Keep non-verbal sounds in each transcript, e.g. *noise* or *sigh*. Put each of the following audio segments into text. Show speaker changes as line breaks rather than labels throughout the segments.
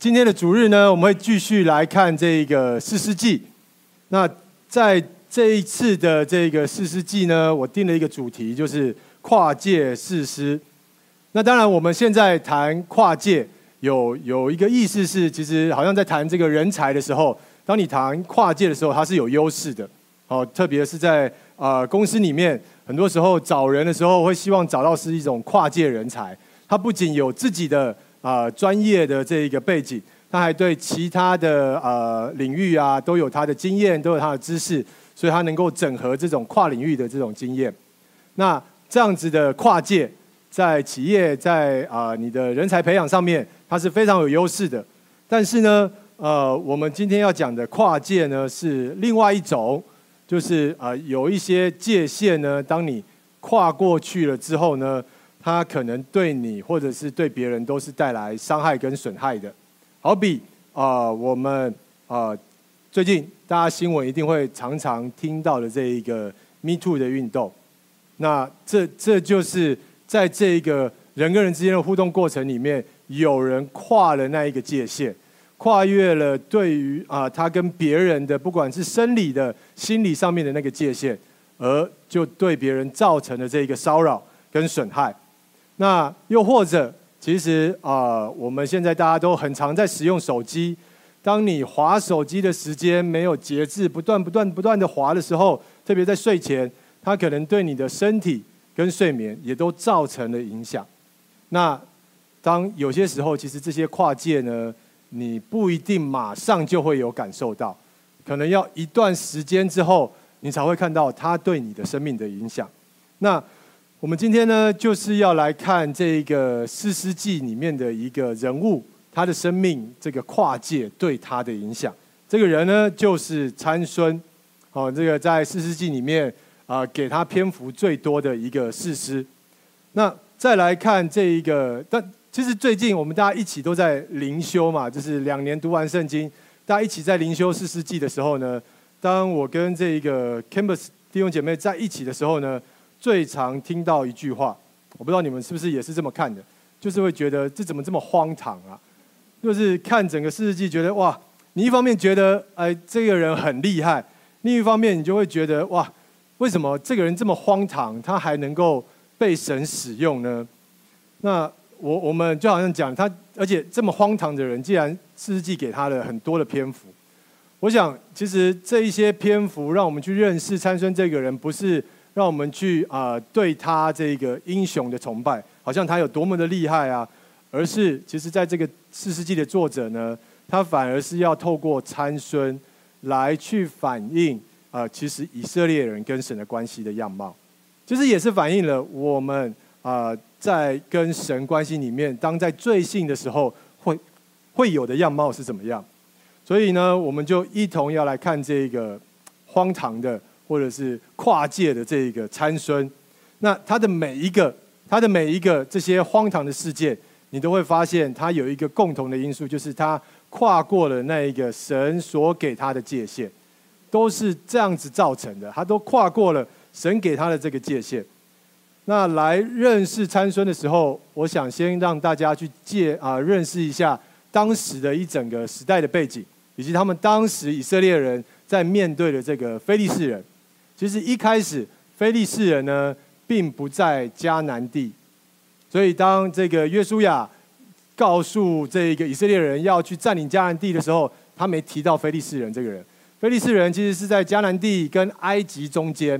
今天的主日呢，我们会继续来看这个四师记。那在这一次的这个四师记呢，我定了一个主题，就是跨界四师。那当然，我们现在谈跨界，有有一个意思是，其实好像在谈这个人才的时候，当你谈跨界的时候，它是有优势的。哦，特别是在啊、呃、公司里面，很多时候找人的时候，会希望找到是一种跨界人才。他不仅有自己的啊、专业的这一个背景，他还对其他的呃领域啊都有他的经验，都有他的知识，所以他能够整合这种跨领域的这种经验。那这样子的跨界，在企业在啊、你的人才培养上面，它是非常有优势的。但是呢，呃，我们今天要讲的跨界呢，是另外一种，就是啊、呃、有一些界限呢，当你跨过去了之后呢。它可能对你或者是对别人都是带来伤害跟损害的，好比啊、我们啊、最近大家新闻一定会常常听到的这一个 Me Too 的运动，那这这就是在这一个人跟人之间的互动过程里面，有人跨了那一个界限，跨越了对于啊、他跟别人的不管是生理的、心理上面的那个界限，而就对别人造成的这一个骚扰跟损害。那又或者，其实啊、我们现在大家都很常在使用手机。当你滑手机的时间没有节制，不断不断不断的滑的时候，特别在睡前，它可能对你的身体跟睡眠也都造成了影响。那当有些时候，其实这些跨界呢，你不一定马上就会有感受到，可能要一段时间之后，你才会看到它对你的生命的影响。那我们今天呢，就是要来看这个四世纪里面的一个人物，他的生命这个跨界对他的影响。这个人呢，就是参孙。哦，这个在四世纪里面啊，给他篇幅最多的一个士师。那再来看这一个，但其实最近我们大家一起都在灵修嘛，就是两年读完圣经，大家一起在灵修四世纪的时候呢，当我跟这一个 Campus 弟兄姐妹在一起的时候呢。最常听到一句话，我不知道你们是不是也是这么看的，就是会觉得这怎么这么荒唐啊？就是看整个士师记，觉得哇，你一方面觉得哎这个人很厉害，另一方面你就会觉得哇，为什么这个人这么荒唐，他还能够被神使用呢？那我我们就好像讲他，而且这么荒唐的人，既然士师记给他了很多的篇幅，我想其实这一些篇幅让我们去认识参孙这个人，不是。让我们去啊、对他这个英雄的崇拜，好像他有多么的厉害啊！而是其实在这个四世纪的作者呢，他反而是要透过参孙来去反映啊、其实以色列人跟神的关系的样貌，其实也是反映了我们啊、在跟神关系里面，当在罪性的时候会会有的样貌是怎么样。所以呢，我们就一同要来看这个荒唐的。或者是跨界的这一个参孙，那他的每一个，他的每一个这些荒唐的事件，你都会发现他有一个共同的因素，就是他跨过了那一个神所给他的界限，都是这样子造成的。他都跨过了神给他的这个界限。那来认识参孙的时候，我想先让大家去借啊认识一下当时的一整个时代的背景，以及他们当时以色列人在面对的这个非利士人。其实一开始，非利士人呢，并不在迦南地，所以当这个约书亚告诉这个以色列人要去占领迦南地的时候，他没提到非利士人这个人。非利士人其实是在迦南地跟埃及中间，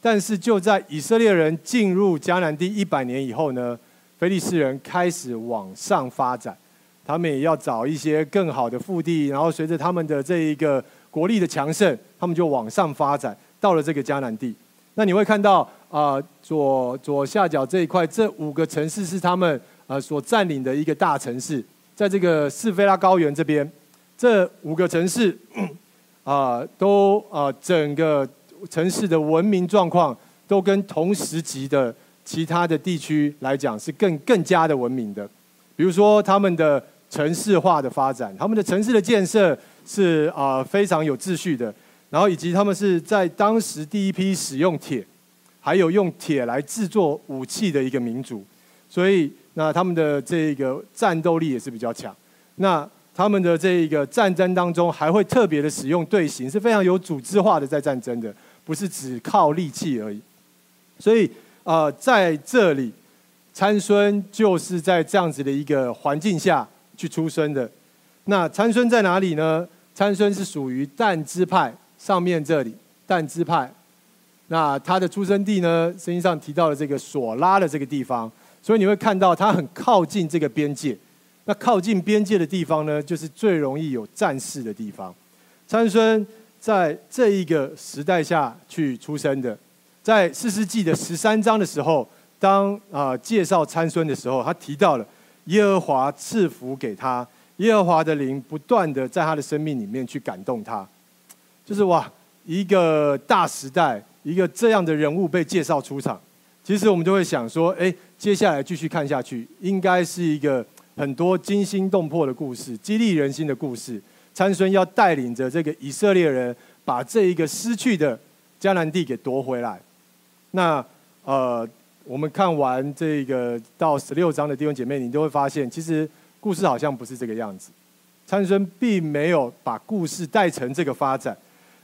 但是就在以色列人进入迦南地一百年以后呢，非利士人开始往上发展，他们也要找一些更好的腹地，然后随着他们的这一个国力的强盛，他们就往上发展。到了这个迦南地，那你会看到啊、左左下角这一块，这五个城市是他们呃所占领的一个大城市，在这个示非拉高原这边，这五个城市 *clears throat* 啊、都啊、整个城市的文明状况都跟同时级的其他的地区来讲是更更加的文明的，比如说他们的城市化的发展，他们的城市的建设是啊、非常有秩序的。然后以及他们是在当时第一批使用铁，还有用铁来制作武器的一个民族，所以那他们的这个战斗力也是比较强。那他们的这一个战争当中，还会特别的使用队形，是非常有组织化的在战争的，不是只靠力气而已。所以，呃，在这里，参孙就是在这样子的一个环境下去出生的。那参孙在哪里呢？参孙是属于但支派上面这里，但支派。那他的出生地呢？圣经上提到了这个索拉的这个地方，所以你会看到他很靠近这个边界。那靠近边界的地方呢，就是最容易有战事的地方。参孙在这一个时代下去出生的，在四世纪的十三章的时候，当啊、介绍参孙的时候，他提到了耶和华赐福给他，耶和华的灵不断的在他的生命里面去感动他，就是哇，一个大时代，一个这样的人物被介绍出场，其实我们就会想说，哎，接下来继续看下去，应该是一个。很多惊心动魄的故事，激励人心的故事。参孙要带领着这个以色列人，把这一个失去的迦南地给夺回来。那呃，我们看完这个到十六章的弟兄姐妹，你都会发现，其实故事好像不是这个样子。参孙并没有把故事带成这个发展，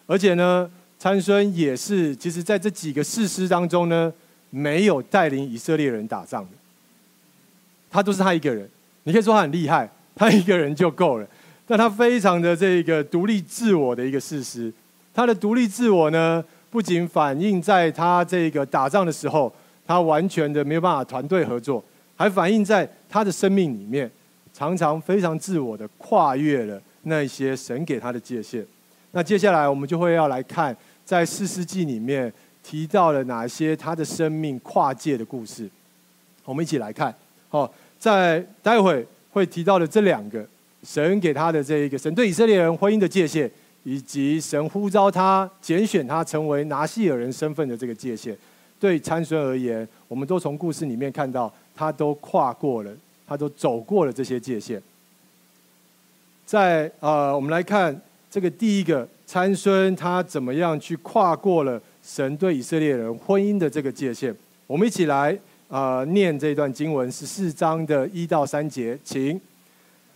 而且呢，参孙也是，其实在这几个士师当中呢，没有带领以色列人打仗的，他都是他一个人。你可以说他很厉害，*laughs* 他一个人就够了。但他非常的这个独立自我的一个士师，他的独立自我呢，不仅反映在他这个打仗的时候，他完全的没有办法团队合作，还反映在他的生命里面，常常非常自我的跨越了那些神给他的界限。那接下来我们就会要来看，在四世纪里面提到了哪些他的生命跨界的故事，我们一起来看，好。在待会会提到的这两个，神给他的这一个神对以色列人婚姻的界限，以及神呼召他拣选他成为拿细耳人身份的这个界限，对参孙而言，我们都从故事里面看到，他都跨过了，他都走过了这些界限。在呃，我们来看这个第一个参孙，他怎么样去跨过了神对以色列人婚姻的这个界限？我们一起来。呃，念这段经文十四章的一到三节，请。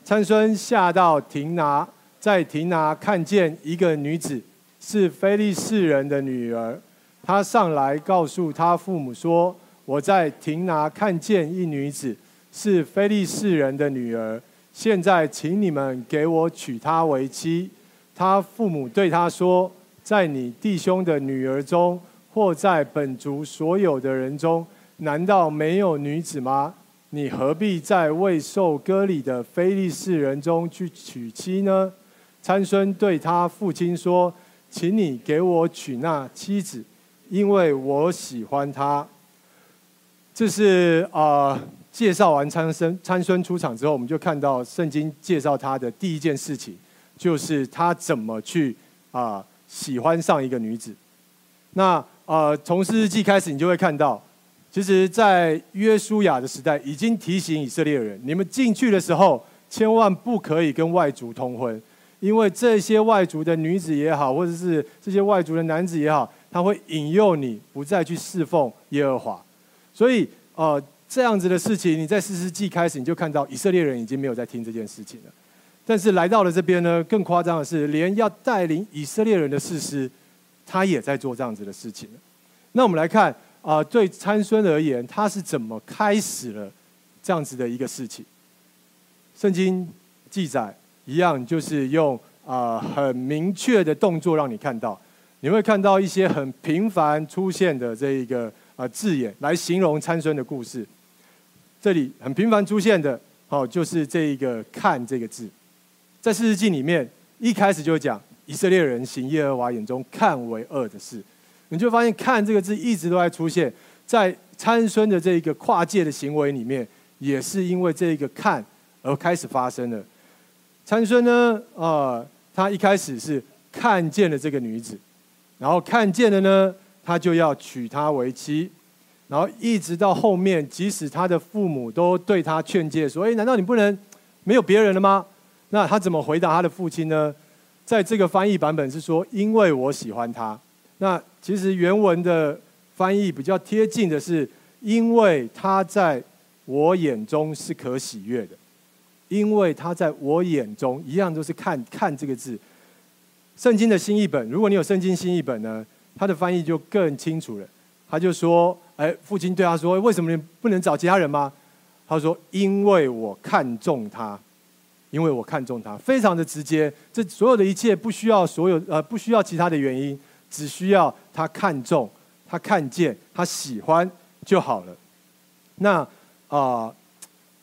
参孙下到亭拿，在亭拿看见一个女子，是非利士人的女儿。他上来告诉他父母说：“我在亭拿看见一女子，是非利士人的女儿。现在请你们给我娶她为妻。”他父母对他说：“在你弟兄的女儿中，或在本族所有的人中。”难道没有女子吗？你何必在未受割礼的非利士人中去娶妻呢？参孙对他父亲说：“请你给我娶那妻子，因为我喜欢她。”这是啊、呃，介绍完参孙参孙出场之后，我们就看到圣经介绍他的第一件事情，就是他怎么去啊、喜欢上一个女子。那呃，从士师记开始，你就会看到。其实，在约书亚的时代，已经提醒以色列人：你们进去的时候，千万不可以跟外族通婚，因为这些外族的女子也好，或者是这些外族的男子也好，他会引诱你不再去侍奉耶和华。所以，呃，这样子的事情，你在士师记开始，你就看到以色列人已经没有在听这件事情了。但是来到了这边呢，更夸张的是，连要带领以色列人的士师，他也在做这样子的事情。那我们来看。啊、对参孙而言，他是怎么开始了这样子的一个事情？圣经记载一样，就是用啊、很明确的动作让你看到，你会看到一些很频繁出现的这一个啊、字眼来形容参孙的故事。这里很频繁出现的，哦，就是这一个“看”这个字，在四世纪里面一开始就讲以色列人行耶和华眼中看为恶的事。你就发现“看”这个字一直都在出现在参孙的这一个跨界的行为里面，也是因为这一个“看”而开始发生的。参孙呢，啊、呃，他一开始是看见了这个女子，然后看见了呢，他就要娶她为妻，然后一直到后面，即使他的父母都对他劝诫说：“哎，难道你不能没有别人了吗？”那他怎么回答他的父亲呢？在这个翻译版本是说：“因为我喜欢他。”那其实原文的翻译比较贴近的是，因为他在我眼中是可喜悦的，因为他在我眼中一样都是看看这个字。圣经的新译本，如果你有圣经新译本呢，他的翻译就更清楚了。他就说：“哎，父亲对他说，为什么你不能找其他人吗？”他说：“因为我看中他，因为我看中他，非常的直接。这所有的一切不需要所有呃，不需要其他的原因，只需要他看中，他看见，他喜欢就好了。那啊、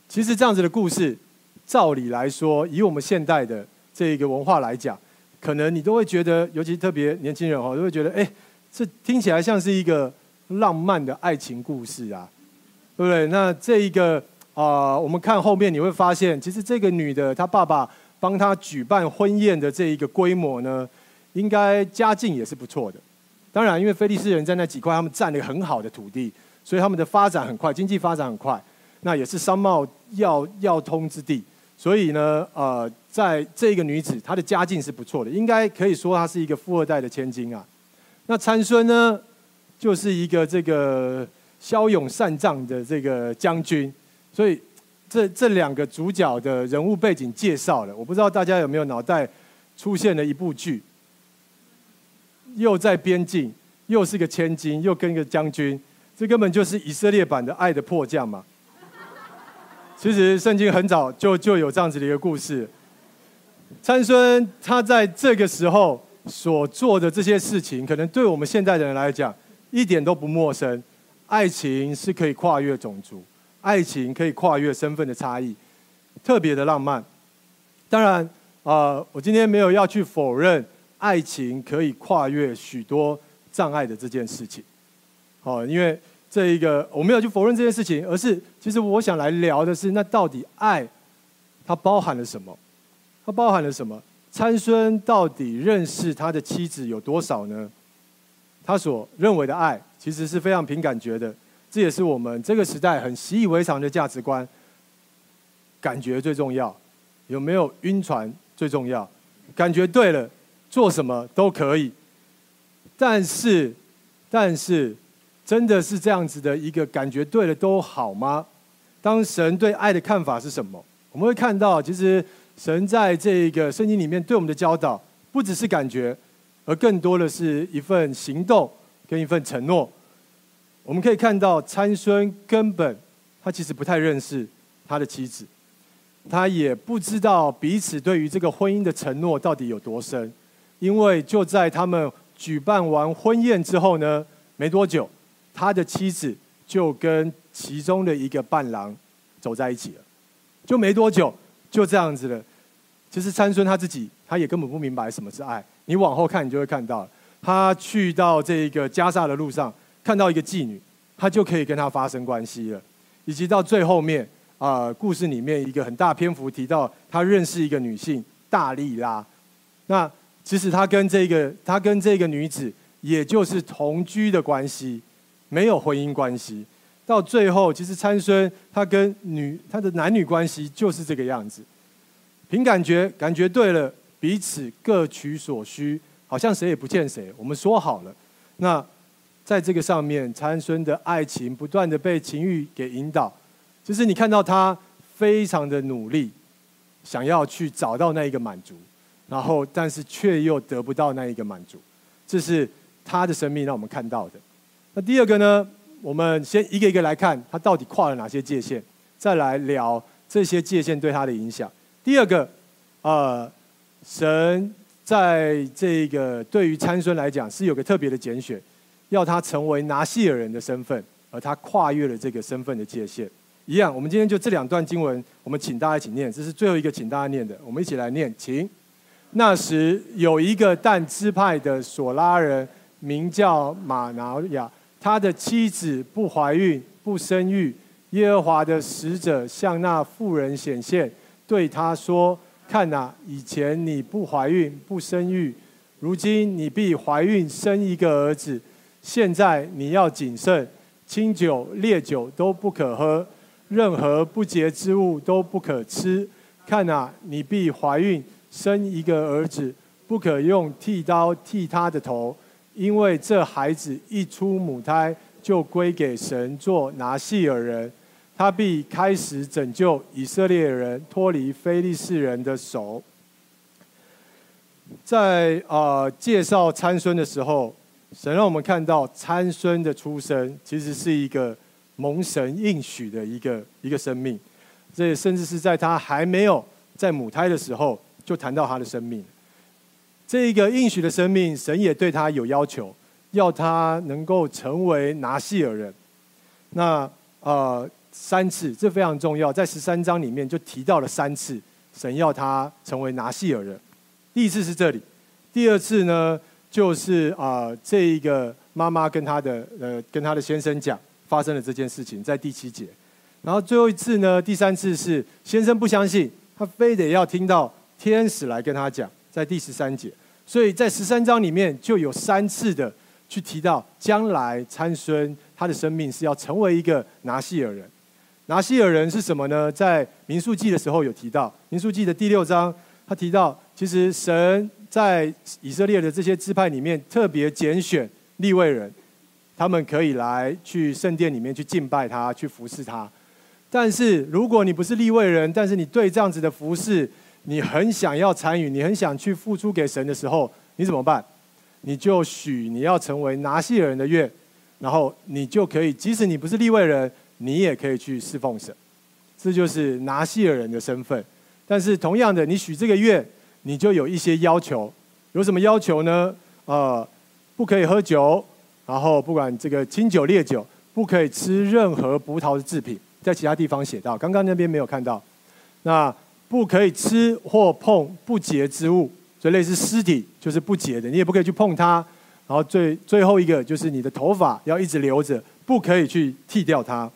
其实这样子的故事，照理来说，以我们现代的这一个文化来讲，可能你都会觉得，尤其特别年轻人哦，都会觉得，哎，这听起来像是一个。”浪漫的爱情故事啊，对不对？那这一个啊、我们看后面你会发现，其实这个女的她爸爸帮她举办婚宴的这一个规模呢，应该家境也是不错的。当然，因为菲利斯人在那几块他们占了很好的土地，所以他们的发展很快，经济发展很快。那也是商贸要要通之地，所以呢，呃，在这个女子她的家境是不错的，应该可以说她是一个富二代的千金啊。那参孙呢？就是一个这个骁勇善战的这个将军，所以这这两个主角的人物背景介绍了，我不知道大家有没有脑袋出现了一部剧，又在边境，又是个千金，又跟一个将军，这根本就是以色列版的《爱的迫降》嘛。其实圣经很早就就有这样子的一个故事，参孙他在这个时候所做的这些事情，可能对我们现代人来讲。一点都不陌生，爱情是可以跨越种族，爱情可以跨越身份的差异，特别的浪漫。当然，啊、呃，我今天没有要去否认爱情可以跨越许多障碍的这件事情。好，因为这一个我没有去否认这件事情，而是其实我想来聊的是，那到底爱它包含了什么？它包含了什么？参孙到底认识他的妻子有多少呢？他所认为的爱，其实是非常凭感觉的，这也是我们这个时代很习以为常的价值观。感觉最重要，有没有晕船最重要，感觉对了，做什么都可以。但是，但是，真的是这样子的一个感觉对了都好吗？当神对爱的看法是什么？我们会看到，其实神在这个圣经里面对我们的教导，不只是感觉。而更多的是一份行动跟一份承诺。我们可以看到参孙根本他其实不太认识他的妻子，他也不知道彼此对于这个婚姻的承诺到底有多深。因为就在他们举办完婚宴之后呢，没多久，他的妻子就跟其中的一个伴郎走在一起了。就没多久，就这样子了。其实参孙他自己，他也根本不明白什么是爱。你往后看，你就会看到，他去到这个加萨的路上，看到一个妓女，他就可以跟她发生关系了。以及到最后面啊、故事里面一个很大篇幅提到，他认识一个女性大利拉。那其实他跟这个他跟这个女子，也就是同居的关系，没有婚姻关系。到最后，其实参孙他跟女他的男女关系就是这个样子。凭感觉，感觉对了。彼此各取所需，好像谁也不欠谁。我们说好了，那在这个上面，参孙的爱情不断的被情欲给引导，就是你看到他非常的努力，想要去找到那一个满足，然后但是却又得不到那一个满足，这是他的生命让我们看到的。那第二个呢，我们先一个一个来看他到底跨了哪些界限，再来聊这些界限对他的影响。第二个，呃。神在这个对于参孙来讲是有个特别的拣选，要他成为拿细耳人的身份，而他跨越了这个身份的界限。一样，我们今天就这两段经文，我们请大家一起念，这是最后一个请大家念的，我们一起来念，请。那时有一个但支派的索拉人，名叫玛挪亚，他的妻子不怀孕不生育，耶和华的使者向那妇人显现，对他说。看呐、以前你不怀孕不生育，如今你必怀孕生一个儿子。现在你要谨慎，清酒烈酒都不可喝，任何不洁之物都不可吃。看、啊，你必怀孕生一个儿子，不可用剃刀剃他的头，因为这孩子一出母胎就归给神做拿细耳人。他必开始拯救以色列人脱离非利士人的手。在啊、呃、介绍参孙的时候，神让我们看到参孙的出生其实是一个蒙神应许的一个一个生命，这甚至是在他还没有在母胎的时候就谈到他的生命。这一个应许的生命，神也对他有要求，要他能够成为拿细耳人。那呃。三次，这非常重要，在十三章里面就提到了三次，神要他成为拿细耳人。第一次是这里，第二次呢，就是啊、这一个妈妈跟他的呃跟他的先生讲发生了这件事情，在第七节。然后最后一次呢，第三次是先生不相信，他非得要听到天使来跟他讲，在第十三节。所以在十三章里面就有三次的去提到将来参孙他的生命是要成为一个拿细耳人。拿细耳人是什么呢？在民数记的时候有提到，民数记的第六章，他提到，其实神在以色列的这些支派里面特别拣选立位人，他们可以来去圣殿里面去敬拜他，去服侍他。但是如果你不是立位人，但是你对这样子的服侍，你很想要参与，你很想去付出给神的时候，你怎么办？你就许你要成为拿细耳人的愿，然后你就可以，即使你不是立位人。你也可以去侍奉神，这就是拿细耳人的身份。但是同样的，你许这个愿，你就有一些要求。有什么要求呢？呃，不可以喝酒，然后不管这个清酒烈酒，不可以吃任何葡萄的制品。在其他地方写到，刚刚那边没有看到。那不可以吃或碰不洁之物，所以类似尸体就是不洁的，你也不可以去碰它。然后最最后一个就是你的头发要一直留着，不可以去剃掉它。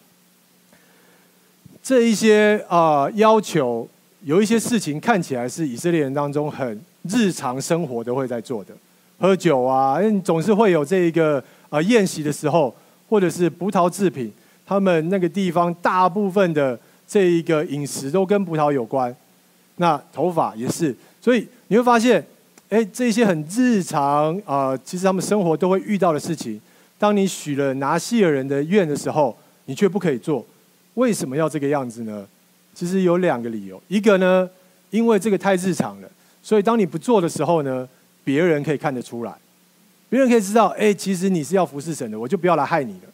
这一些啊、呃、要求，有一些事情看起来是以色列人当中很日常生活都会在做的，喝酒啊，总是会有这一个、呃、宴席的时候，或者是葡萄制品，他们那个地方大部分的这一个饮食都跟葡萄有关。那头发也是，所以你会发现，哎，这些很日常啊、其实他们生活都会遇到的事情，当你许了拿细耳人的愿的时候，你却不可以做。为什么要这个样子呢？其实有两个理由。一个呢，因为这个太日常了，所以当你不做的时候呢，别人可以看得出来，别人可以知道，哎，其实你是要服侍神的，我就不要来害你了。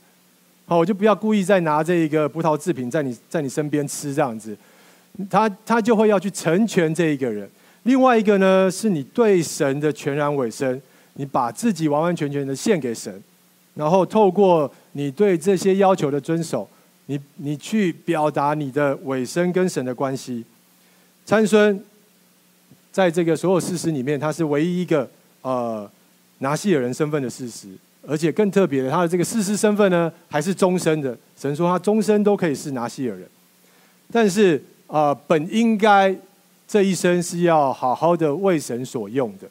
好，我就不要故意再拿这一个葡萄制品在你在你身边吃这样子，他他就会要去成全这一个人。另外一个呢，是你对神的全然委身，你把自己完完全全的献给神，然后透过你对这些要求的遵守。你你去表达你的尾声跟神的关系，参孙在这个所有事实里面，他是唯一一个呃拿西尔人身份的事实，而且更特别的，他的这个事实身份呢，还是终身的。神说他终身都可以是拿西尔人，但是啊、呃，本应该这一生是要好好的为神所用的，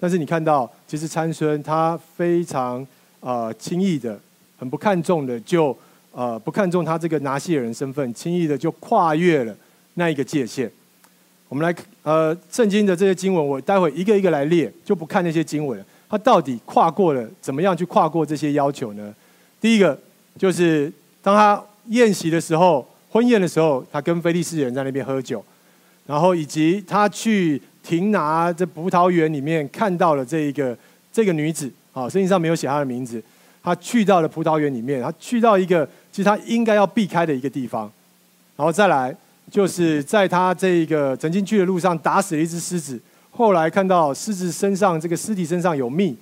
但是你看到，其实参孙他非常啊、呃、轻易的，很不看重的就。呃，不看重他这个拿细人身份，轻易的就跨越了那一个界限。我们来，呃，圣经的这些经文，我待会一个一个来列，就不看那些经文。他到底跨过了怎么样去跨过这些要求呢？第一个就是当他宴席的时候，婚宴的时候，他跟菲利斯人在那边喝酒，然后以及他去停拿这葡萄园里面看到了这一个这个女子，啊，圣经上没有写她的名字。他去到了葡萄园里面，他去到一个其实他应该要避开的一个地方，然后再来就是在他这个曾经去的路上打死了一只狮子，后来看到狮子身上这个尸体身上有蜜，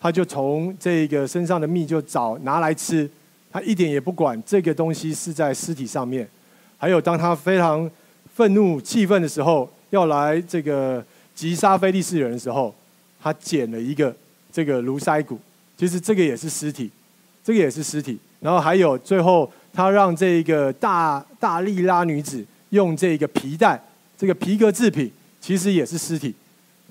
他就从这个身上的蜜就找拿来吃，他一点也不管这个东西是在尸体上面。还有当他非常愤怒气愤的时候，要来这个击杀非利士人的时候，他捡了一个这个驴腮骨。其实这个也是尸体，这个也是尸体。然后还有最后，他让这个大大利拉女子用这个皮带，这个皮革制品，其实也是尸体。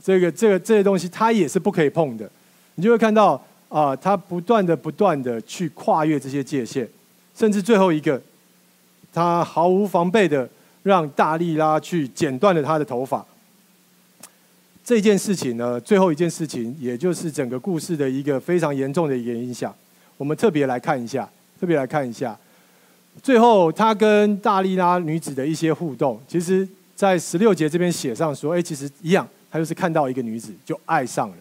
这个这个这些东西，他也是不可以碰的。你就会看到啊，他不断的不断的去跨越这些界限，甚至最后一个，他毫无防备的让大利拉去剪断了他的头发。这件事情呢，最后一件事情，也就是整个故事的一个非常严重的一个影响。我们特别来看一下，特别来看一下，最后他跟大利拉女子的一些互动，其实在十六节这边写上说，哎，其实一样，他就是看到一个女子就爱上了。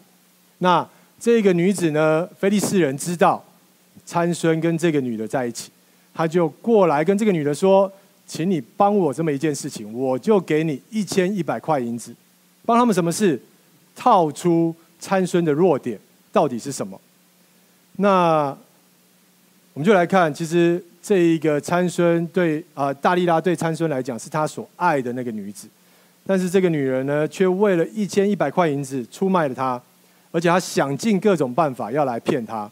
那这个女子呢，非利士人知道参孙跟这个女的在一起，他就过来跟这个女的说，请你帮我这么一件事情，我就给你一千一百块银子，帮他们什么事？套出参孙的弱点到底是什么？那我们就来看，其实这一个参孙对啊、大利拉对参孙来讲是他所爱的那个女子，但是这个女人呢，却为了一千一百块银子出卖了他，而且他想尽各种办法要来骗他。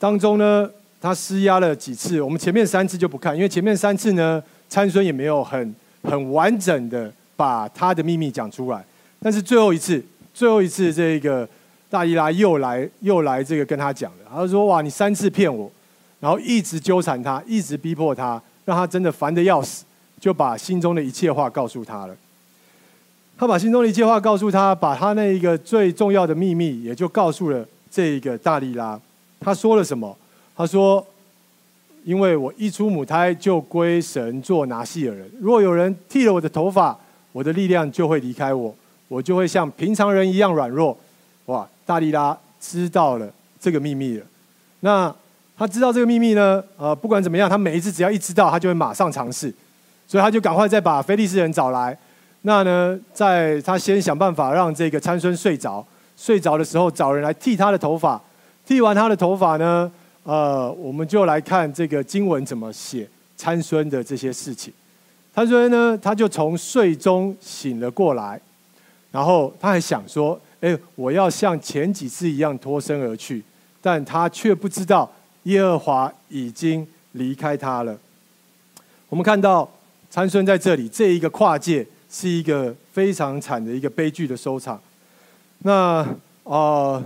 当中呢，他施压了几次，我们前面三次就不看，因为前面三次呢，参孙也没有很很完整的把他的秘密讲出来。但是最后一次，最后一次，这个大利拉又来又来这个跟他讲了，他说：“哇，你三次骗我，然后一直纠缠他，一直逼迫他，让他真的烦得要死，就把心中的一切话告诉他了。他把心中的一切话告诉他，把他那一个最重要的秘密也就告诉了这一个大利拉。他说了什么？他说：因为我一出母胎就归神做拿细耳人，若有人剃了我的头发，我的力量就会离开我。”我就会像平常人一样软弱，大利拉知道了这个秘密了。那他知道这个秘密呢？呃，不管怎么样，他每一次只要一知道，他就会马上尝试，所以他就赶快再把非利士人找来。那呢，在他先想办法让这个参孙睡着，睡着的时候找人来剃他的头发。剃完他的头发呢，呃，我们就来看这个经文怎么写参孙的这些事情。参孙呢，他就从睡中醒了过来。然后他还想说：“哎，我要像前几次一样脱身而去。”但他却不知道耶和华已经离开他了。我们看到参孙在这里这一个跨界是一个非常惨的一个悲剧的收场。那啊、呃，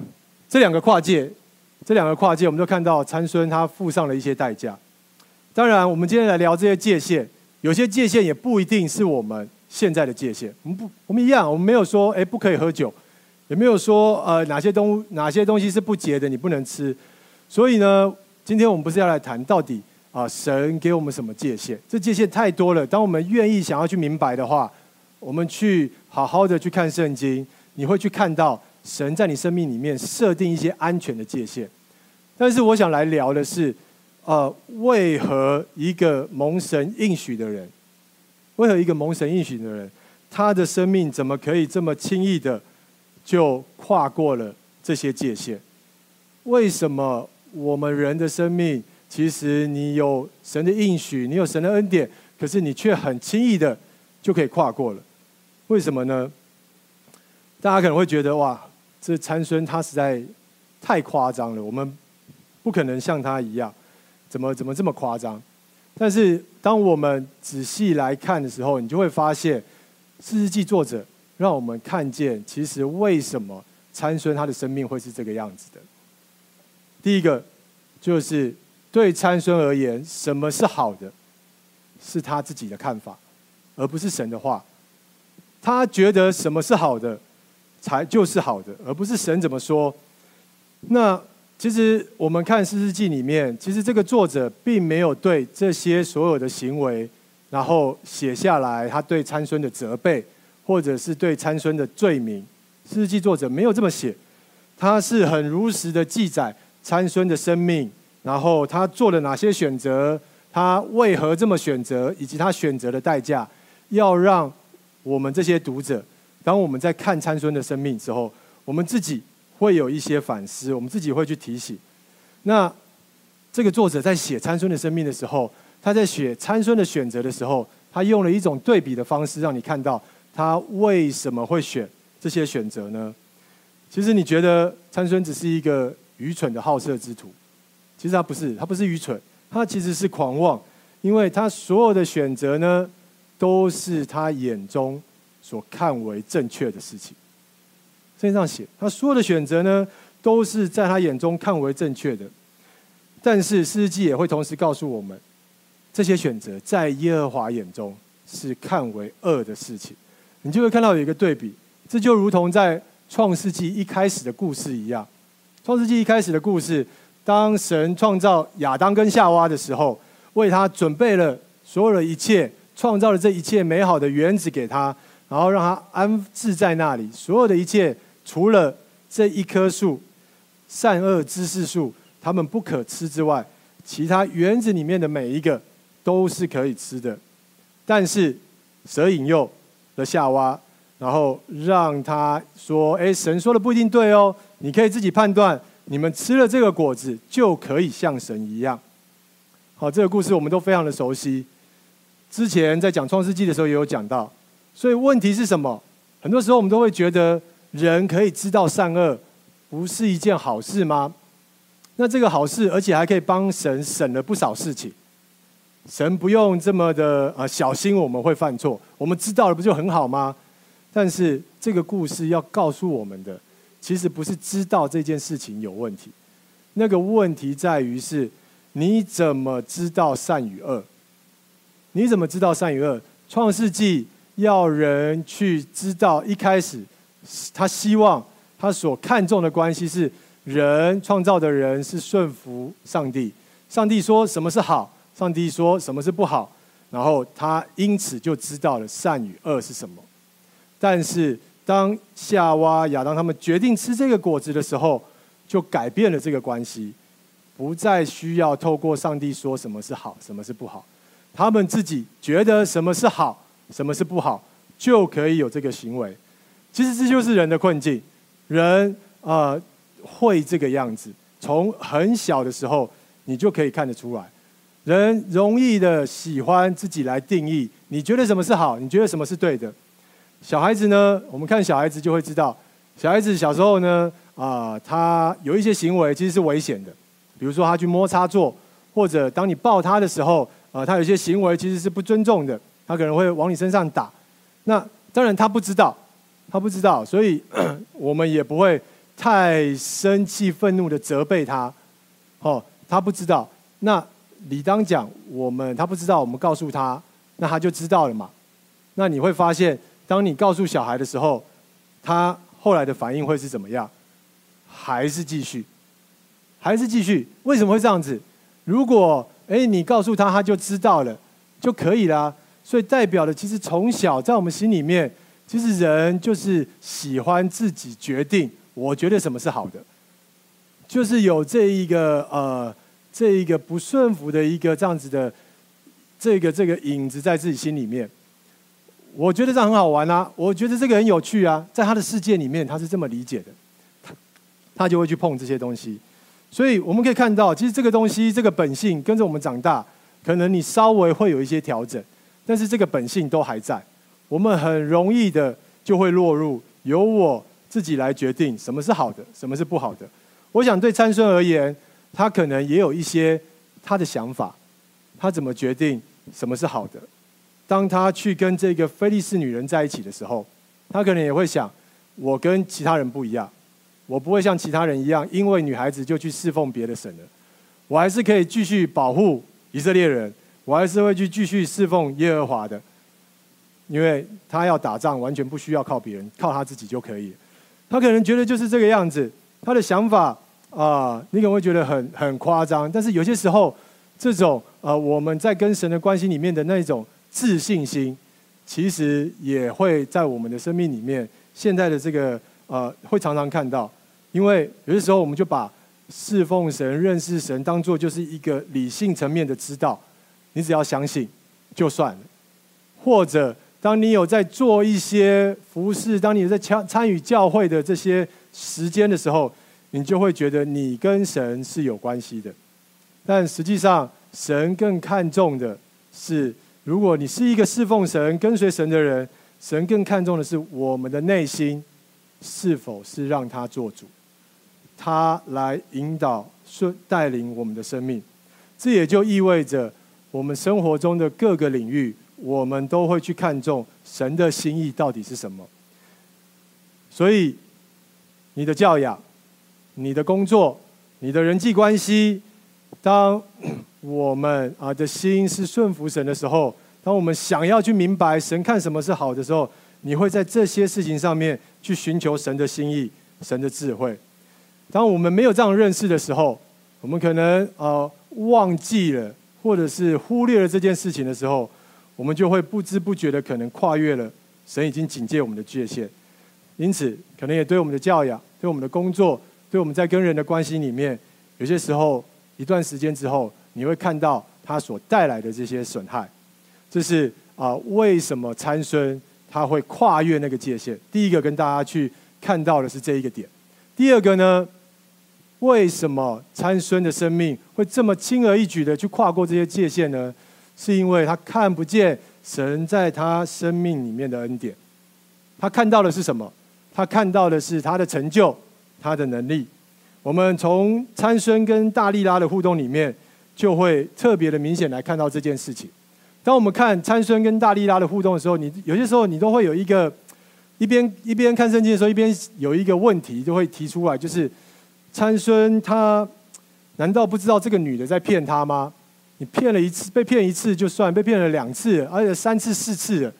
这两个跨界，这两个跨界，我们都看到参孙他付上了一些代价。当然，我们今天来聊这些界限，有些界限也不一定是我们。现在的界限，我们不，我们一样，我们没有说，哎，不可以喝酒，也没有说，呃，哪些东哪些东西是不洁的，你不能吃。所以呢，今天我们不是要来谈到底啊，神给我们什么界限？这界限太多了。当我们愿意想要去明白的话，我们去好好的去看圣经，你会去看到神在你生命里面设定一些安全的界限。但是我想来聊的是，呃，为何一个蒙神应许的人？为何一个蒙神应许的人，他的生命怎么可以这么轻易的就跨过了这些界限？为什么我们人的生命，其实你有神的应许，你有神的恩典，可是你却很轻易的就可以跨过了？为什么呢？大家可能会觉得，哇，这参孙他实在太夸张了，我们不可能像他一样，怎么怎么这么夸张？但是，当我们仔细来看的时候，你就会发现，士师记作者让我们看见，其实为什么参孙他的生命会是这个样子的。第一个，就是对参孙而言，什么是好的，是他自己的看法，而不是神的话。他觉得什么是好的，才就是好的，而不是神怎么说。那。其实我们看《士师记》里面，其实这个作者并没有对这些所有的行为，然后写下来他对参孙的责备，或者是对参孙的罪名。《世纪》作者没有这么写，他是很如实的记载参孙的生命，然后他做了哪些选择，他为何这么选择，以及他选择的代价，要让我们这些读者，当我们在看参孙的生命之后，我们自己。会有一些反思，我们自己会去提醒。那这个作者在写参孙的生命的时候，他在写参孙的选择的时候，他用了一种对比的方式，让你看到他为什么会选这些选择呢？其实你觉得参孙只是一个愚蠢的好色之徒，其实他不是，他不是愚蠢，他其实是狂妄，因为他所有的选择呢，都是他眼中所看为正确的事情。圣经上写，他所有的选择呢，都是在他眼中看为正确的。但是，司机也会同时告诉我们，这些选择在耶和华眼中是看为恶的事情。你就会看到有一个对比，这就如同在创世纪一开始的故事一样。创世纪一开始的故事，当神创造亚当跟夏娃的时候，为他准备了所有的一切，创造了这一切美好的园子给他，然后让他安置在那里。所有的一切，除了这一棵树，善恶知识树，他们不可吃之外，其他园子里面的每一个都是可以吃的。但是蛇引诱了夏娃，然后让他说：“哎，神说的不一定对哦，你可以自己判断。你们吃了这个果子，就可以像神一样。”好，这个故事我们都非常的熟悉。之前在讲创世纪的时候也有讲到。所以问题是什么？很多时候我们都会觉得人可以知道善恶，不是一件好事吗？那这个好事，而且还可以帮神省了不少事情。神不用这么的啊小心，我们会犯错。我们知道了，不就很好吗？但是这个故事要告诉我们的，其实不是知道这件事情有问题。那个问题在于是，你怎么知道善与恶？你怎么知道善与恶？创世纪要人去知道，一开始他希望他所看重的关系是人创造的人是顺服上帝。上帝说什么是好？上帝说什么是不好，然后他因此就知道了善与恶是什么。但是当夏娃、亚当他们决定吃这个果子的时候，就改变了这个关系，不再需要透过上帝说什么是好，什么是不好，他们自己觉得什么是好，什么是不好，就可以有这个行为。其实这就是人的困境，人啊、呃、会这个样子，从很小的时候你就可以看得出来。人容易的喜欢自己来定义，你觉得什么是好？你觉得什么是对的？小孩子呢？我们看小孩子就会知道，小孩子小时候呢，啊、他有一些行为其实是危险的，比如说他去摸插座，或者当你抱他的时候，啊、他有些行为其实是不尊重的，他可能会往你身上打。那当然他不知道，他不知道，所以我们也不会太生气、愤怒的责备他。哦，他不知道，那。理当讲，我们他不知道，我们告诉他，那他就知道了嘛。那你会发现，当你告诉小孩的时候，他后来的反应会是怎么样？还是继续？还是继续？为什么会这样子？如果诶，你告诉他，他就知道了，就可以了。所以代表的，其实从小在我们心里面，其实人就是喜欢自己决定。我觉得什么是好的，就是有这一个呃。这一个不顺服的一个这样子的，这个这个影子在自己心里面，我觉得这很好玩啊，我觉得这个很有趣啊，在他的世界里面他是这么理解的，他他就会去碰这些东西，所以我们可以看到，其实这个东西这个本性跟着我们长大，可能你稍微会有一些调整，但是这个本性都还在，我们很容易的就会落入由我自己来决定什么是好的，什么是不好的。我想对参孙而言。他可能也有一些他的想法，他怎么决定什么是好的？当他去跟这个非利士女人在一起的时候，他可能也会想：我跟其他人不一样，我不会像其他人一样，因为女孩子就去侍奉别的神了。我还是可以继续保护以色列人，我还是会去继续侍奉耶和华的，因为他要打仗，完全不需要靠别人，靠他自己就可以。他可能觉得就是这个样子，他的想法。啊、你可能会觉得很很夸张，但是有些时候，这种呃我们在跟神的关系里面的那种自信心，其实也会在我们的生命里面，现在的这个呃会常常看到，因为有些时候我们就把侍奉神、认识神当做就是一个理性层面的知道，你只要相信就算了，或者当你有在做一些服事，当你有在参参与教会的这些时间的时候。你就会觉得你跟神是有关系的，但实际上神更看重的是，如果你是一个侍奉神、跟随神的人，神更看重的是我们的内心是否是让他做主，他来引导、顺带领我们的生命。这也就意味着，我们生活中的各个领域，我们都会去看重神的心意到底是什么。所以，你的教养。你的工作，你的人际关系，当我们啊的心是顺服神的时候，当我们想要去明白神看什么是好的时候，你会在这些事情上面去寻求神的心意、神的智慧。当我们没有这样认识的时候，我们可能呃忘记了，或者是忽略了这件事情的时候，我们就会不知不觉的可能跨越了神已经警戒我们的界限。因此，可能也对我们的教养、对我们的工作、所以我们在跟人的关系里面，有些时候一段时间之后，你会看到它所带来的这些损害。这是啊，为什么参孙他会跨越那个界限？第一个跟大家去看到的是这一个点。第二个呢？为什么参孙的生命会这么轻而易举的去跨过这些界限呢？是因为他看不见神在他生命里面的恩典。他看到的是什么？他看到的是他的成就，他的能力。我们从参孙跟大利拉的互动里面，就会特别的明显来看到这件事情。当我们看参孙跟大利拉的互动的时候，你有些时候你都会有一个一边一边看圣经的时候，一边有一个问题就会提出来，就是。参孙他难道不知道这个女的在骗他吗？你骗了一次，被骗一次就算，被骗了两次，而且三次、四次，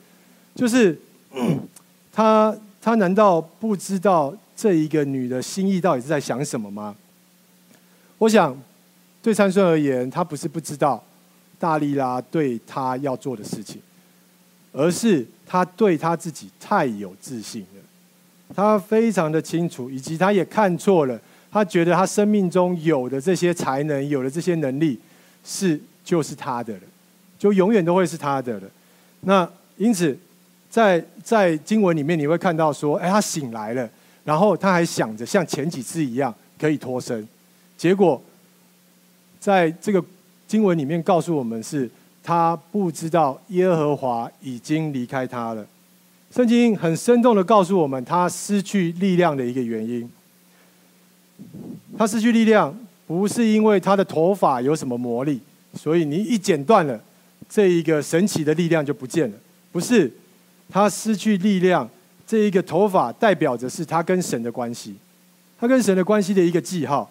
就是 *clears throat* 他他难道不知道这一个女的心意到底是在想什么吗？我想对参孙而言，他不是不知道大力拉对他要做的事情，而是他对他自己太有自信了，他非常的清楚，以及他也看错了。他觉得他生命中有的这些才能，有的这些能力，是就是他的了，就永远都会是他的了。那因此，在在经文里面你会看到说，哎，他醒来了，然后他还想着像前几次一样可以脱身，结果在这个经文里面告诉我们是，他不知道耶和华已经离开他了。圣经很生动的告诉我们，他失去力量的一个原因。他失去力量，不是因为他的头发有什么魔力，所以你一剪断了，这一个神奇的力量就不见了。不是，他失去力量，这一个头发代表着是他跟神的关系，他跟神的关系的一个记号。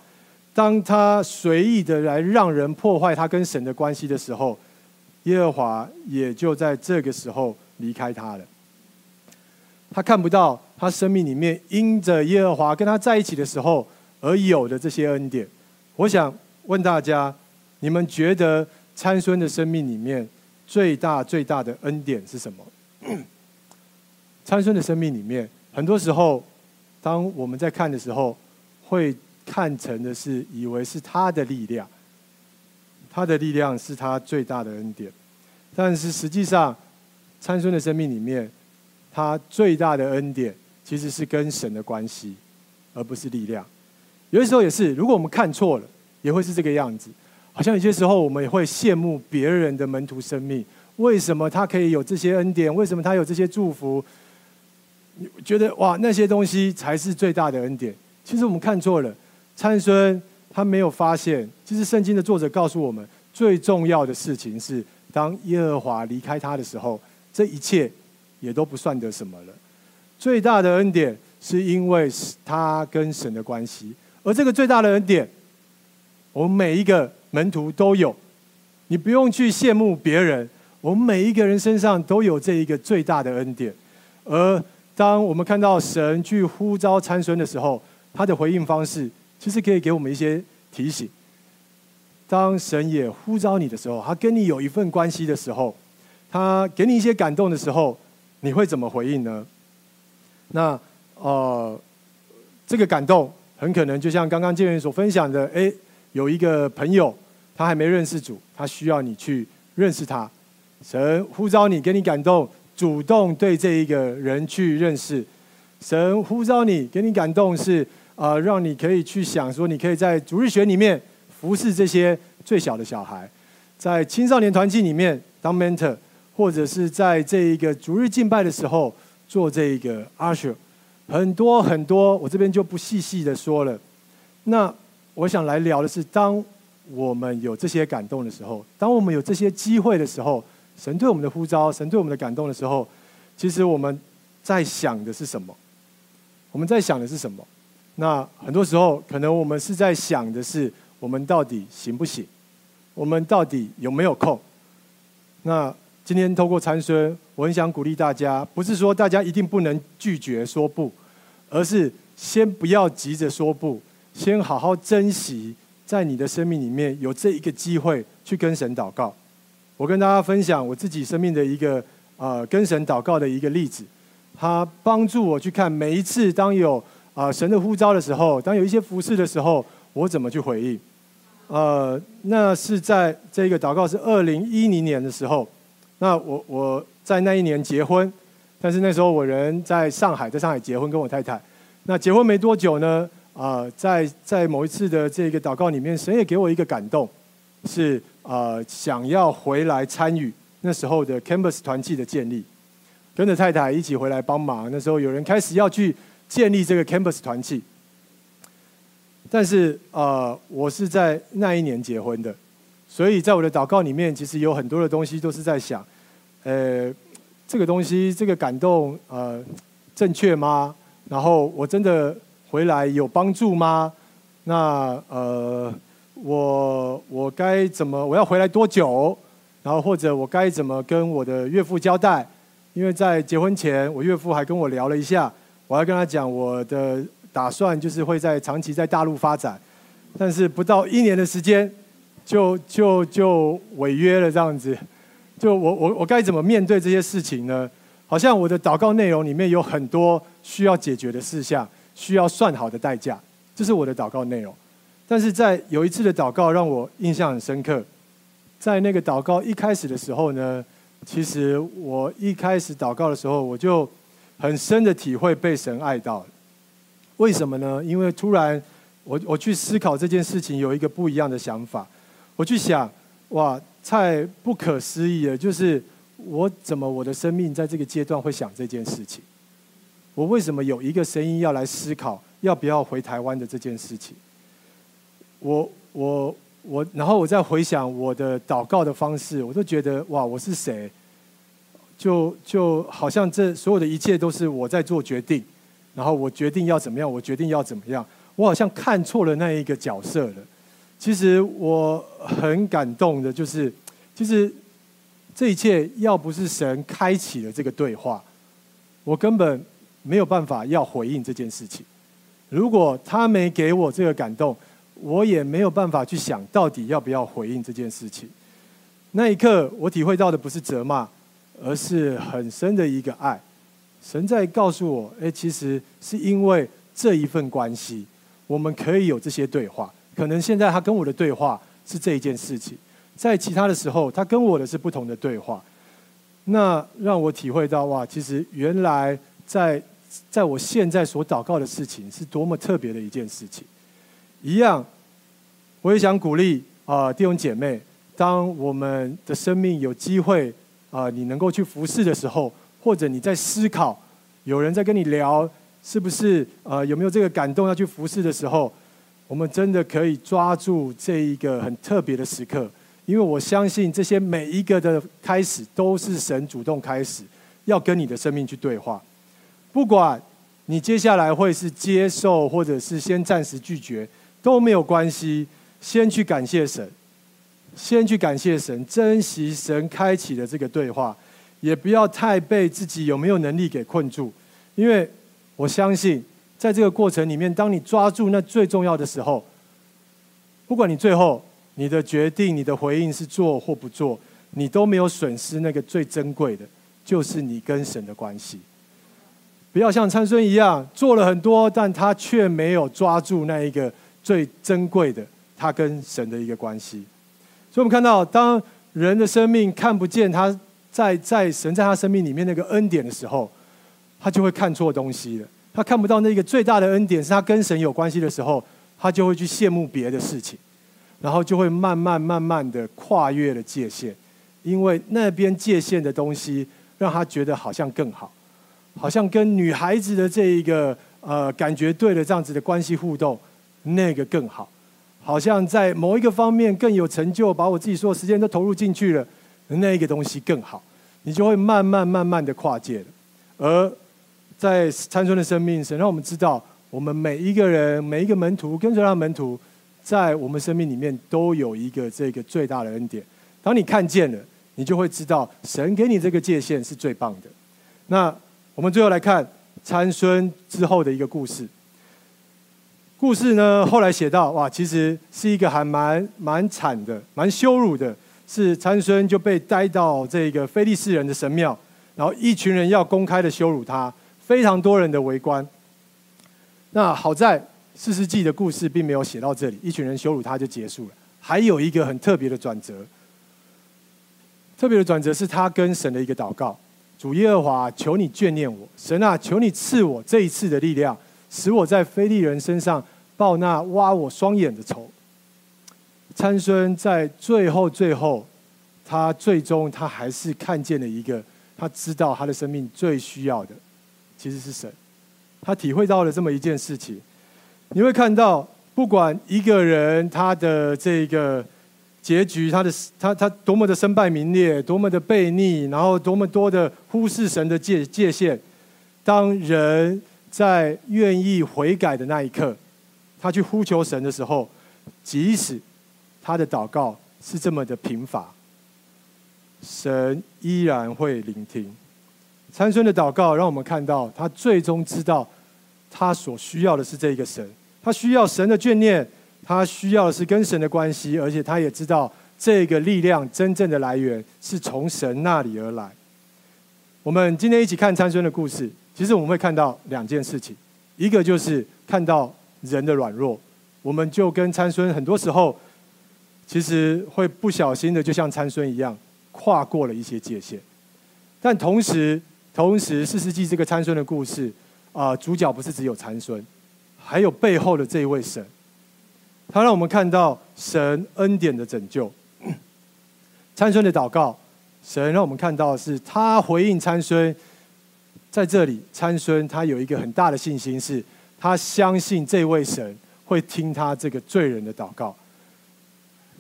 当他随意的来让人破坏他跟神的关系的时候，耶和华也就在这个时候离开他了。他看不到他生命里面因着耶和华跟他在一起的时候。而有的这些恩典，我想问大家：你们觉得参孙的生命里面最大最大的恩典是什么？参孙的生命里面，很多时候，当我们在看的时候，会看成的是以为是他的力量，他的力量是他最大的恩典，但是实际上，参孙的生命里面，他最大的恩典其实是跟神的关系，而不是力量。有的时候也是，如果我们看错了，也会是这个样子。好像有些时候我们也会羡慕别人的门徒生命，为什么他可以有这些恩典？为什么他有这些祝福？觉得哇，那些东西才是最大的恩典。其实我们看错了，参孙他没有发现。其实圣经的作者告诉我们，最重要的事情是，当耶和华离开他的时候，这一切也都不算得什么了。最大的恩典是因为他跟神的关系。而这个最大的恩典，我们每一个门徒都有，你不用去羡慕别人，我们每一个人身上都有这一个最大的恩典。而当我们看到神去呼召参孙的时候，他的回应方式其实可以给我们一些提醒。当神也呼召你的时候，他跟你有一份关系的时候，他给你一些感动的时候，你会怎么回应呢？那呃，这个感动。很可能就像刚刚建元所分享的，诶，有一个朋友，他还没认识主，他需要你去认识他。神呼召你，给你感动，主动对这一个人去认识。神呼召你，给你感动是啊、让你可以去想说，你可以在主日学里面服侍这些最小的小孩，在青少年团契里面当 mentor，或者是在这一个主日敬拜的时候做这一个 usher。很多很多，我这边就不细细的说了。那我想来聊的是，当我们有这些感动的时候，当我们有这些机会的时候，神对我们的呼召，神对我们的感动的时候，其实我们在想的是什么？我们在想的是什么？那很多时候，可能我们是在想的是，我们到底行不行？我们到底有没有空？那。今天透过参孙，我很想鼓励大家，不是说大家一定不能拒绝说不，而是先不要急着说不，先好好珍惜在你的生命里面有这一个机会去跟神祷告。我跟大家分享我自己生命的一个呃跟神祷告的一个例子，他帮助我去看每一次当有啊、神的呼召的时候，当有一些服事的时候，我怎么去回应。呃，那是在这个祷告是二零一零年的时候，那我我在那一年结婚，但是那时候我人在上海，在上海结婚跟我太太。那结婚没多久呢，啊、在在某一次的这个祷告里面，神也给我一个感动，是、呃，想要回来参与那时候的 Campus 团契的建立，跟着太太一起回来帮忙。那时候有人开始要去建立这个 Campus 团契，但是、呃，我是在那一年结婚的，所以在我的祷告里面，其实有很多的东西都是在想，呃，这个东西这个感动呃正确吗？然后我真的回来有帮助吗？那呃，我我该怎么？我要回来多久？然后或者我该怎么跟我的岳父交代？因为在结婚前，我岳父还跟我聊了一下，我还跟他讲我的打算就是会在长期在大陆发展，但是不到一年的时间就 *laughs* 就就违约了这样子，就我我我该怎么面对这些事情呢？好像我的祷告内容里面有很多需要解决的事项，需要算好的代价，这是我的祷告内容。但是在有一次的祷告让我印象很深刻，在那个祷告一开始的时候呢，其实我一开始祷告的时候，我就很深的体会被神爱到。为什么呢？因为突然我我去思考这件事情，有一个不一样的想法。我去想，哇，太不可思议了，就是。我怎么我的生命在这个阶段会想这件事情？我为什么有一个声音要来思考要不要回台湾的这件事情？我我我，然后我再回想我的祷告的方式，我都觉得哇，我是谁？就就好像这所有的一切都是我在做决定，然后我决定要怎么样，我决定要怎么样，我好像看错了那一个角色了。其实我很感动的，就是其实。这一切要不是神开启了这个对话，我根本没有办法要回应这件事情。如果他没给我这个感动，我也没有办法去想到底要不要回应这件事情。那一刻，我体会到的不是责骂，而是很深的一个爱。神在告诉我：哎，其实是因为这一份关系，我们可以有这些对话。可能现在他跟我的对话是这一件事情。在其他的时候，他跟我的是不同的对话，那让我体会到哇，其实原来在在我现在所祷告的事情是多么特别的一件事情。一样，我也想鼓励啊、弟兄姐妹，当我们的生命有机会啊、你能够去服侍的时候，或者你在思考，有人在跟你聊，是不是啊、有没有这个感动要去服侍的时候，我们真的可以抓住这一个很特别的时刻。因为我相信这些每一个的开始都是神主动开始，要跟你的生命去对话。不管你接下来会是接受，或者是先暂时拒绝，都没有关系。先去感谢神，先去感谢神，珍惜神开启的这个对话，也不要太被自己有没有能力给困住。因为我相信，在这个过程里面，当你抓住那最重要的时候，不管你最后。你的决定，你的回应是做或不做，你都没有损失那个最珍贵的，就是你跟神的关系。不要像参孙一样做了很多，但他却没有抓住那一个最珍贵的，他跟神的一个关系。所以，我们看到，当人的生命看不见他在在神在他生命里面那个恩典的时候，他就会看错东西了。他看不到那个最大的恩典是他跟神有关系的时候，他就会去羡慕别的事情。然后就会慢慢慢慢的跨越了界限，因为那边界限的东西让他觉得好像更好，好像跟女孩子的这一个呃感觉对了这样子的关系互动，那个更好，好像在某一个方面更有成就，把我自己所有时间都投入进去了，那个东西更好，你就会慢慢慢慢的跨界了。而在参孙的生命，神让我们知道，我们每一个人每一个门徒跟随他门徒。在我们生命里面都有一个这个最大的恩典。当你看见了，你就会知道神给你这个界限是最棒的。那我们最后来看参孙之后的一个故事。故事呢，后来写到，哇，其实是一个还蛮蛮惨的、蛮羞辱的，是参孙就被带到这个非利士人的神庙，然后一群人要公开的羞辱他，非常多人的围观。那好在四世纪的故事并没有写到这里，一群人羞辱他就结束了。还有一个很特别的转折，特别的转折是他跟神的一个祷告。主耶和华，求你眷念我，神啊，求你赐我这一次的力量，使我在非利人身上报那挖我双眼的仇。参孙在最后最后，他最终他还是看见了一个，他知道他的生命最需要的其实是神，他体会到了这么一件事情。你会看到，不管一个人他的这个。结局，他的他他多么的身败名裂，多么的悖逆，然后多么多的忽视神的界界限。当人在愿意悔改的那一刻，他去呼求神的时候，即使他的祷告是这么的贫乏，神依然会聆听。参孙的祷告让我们看到，他最终知道他所需要的是这个神，他需要神的眷念。他需要的是跟神的关系，而且他也知道这个力量真正的来源是从神那里而来。我们今天一起看参孙的故事，其实我们会看到两件事情，一个就是看到人的软弱，我们就跟参孙很多时候其实会不小心的，就像参孙一样跨过了一些界限。但同时，同时四世纪这个参孙的故事啊、主角不是只有参孙，还有背后的这一位神。他让我们看到神恩典的拯救。参孙的祷告，神让我们看到是他回应参孙，在这里，参孙他有一个很大的信心，是他相信这位神会听他这个罪人的祷告。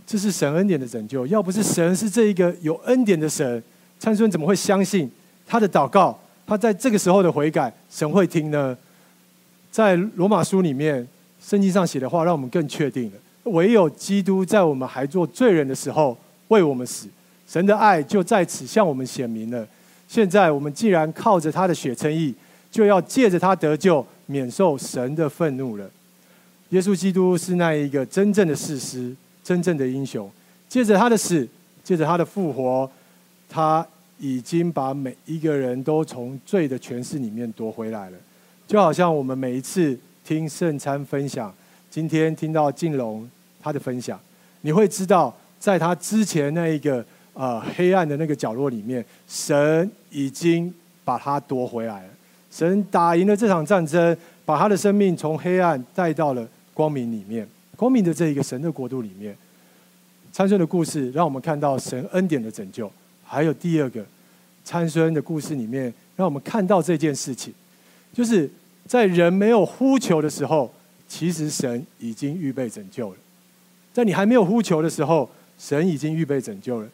这是神恩典的拯救。要不是神是这一个有恩典的神，参孙怎么会相信他的祷告？他在这个时候的悔改，神会听呢？在罗马书里面。圣经上写的话，让我们更确定了：唯有基督在我们还做罪人的时候为我们死，神的爱就在此向我们显明了。现在我们既然靠着他的血称义，就要借着他得救，免受神的愤怒了。耶稣基督是那一个真正的士师，真正的英雄。借着他的死，借着他的复活，他已经把每一个人都从罪的权势里面夺回来了。就好像我们每一次。听圣餐分享，今天听到静龙他的分享，你会知道，在他之前那一个呃黑暗的那个角落里面，神已经把他夺回来了。神打赢了这场战争，把他的生命从黑暗带到了光明里面，光明的这一个神的国度里面。参孙的故事让我们看到神恩典的拯救，还有第二个参孙的故事里面，让我们看到这件事情，就是。在人没有呼求的时候，其实神已经预备拯救了。在你还没有呼求的时候，神已经预备拯救了。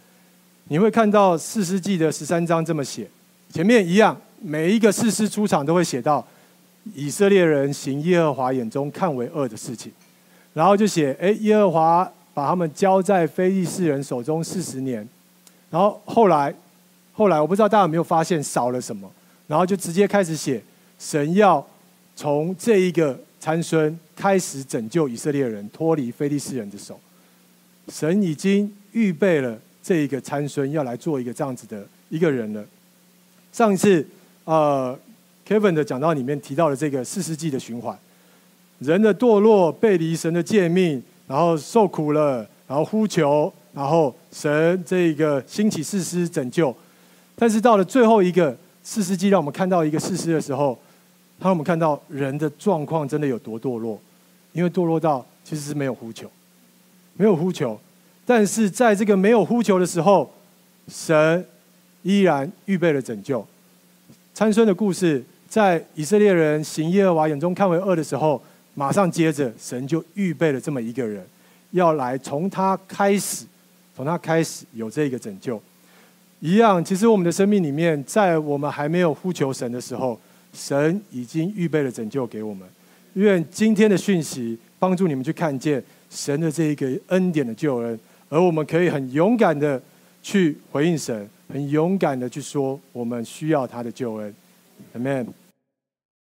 你会看到四世纪的十三章这么写，前面一样，每一个士师出场都会写到以色列人行耶和华眼中看为恶的事情，然后就写：哎，耶和华把他们交在非利士人手中四十年。然后后来，后来我不知道大家有没有发现少了什么，然后就直接开始写神要。从这一个参孙开始拯救以色列人脱离非利士人的手，神已经预备了这一个参孙要来做一个这样子的一个人了。上一次呃，Kevin 的讲道里面提到了这个四世纪的循环，人的堕落背离神的诫命，然后受苦了，然后呼求，然后神这个兴起士师拯救，但是到了最后一个四世纪，让我们看到一个事实的时候。让我们看到人的状况真的有多堕落，因为堕落到其实是没有呼求，没有呼求，但是在这个没有呼求的时候，神依然预备了拯救。参孙的故事，在以色列人行耶和华眼中看为恶的时候，马上接着神就预备了这么一个人，要来从他开始，从他开始有这个拯救。一样，其实我们的生命里面，在我们还没有呼求神的时候。神已经预备了拯救给我们，愿今天的讯息帮助你们去看见神的这一个恩典的救恩，而我们可以很勇敢的去回应神，很勇敢的去说我们需要他的救恩，Amen。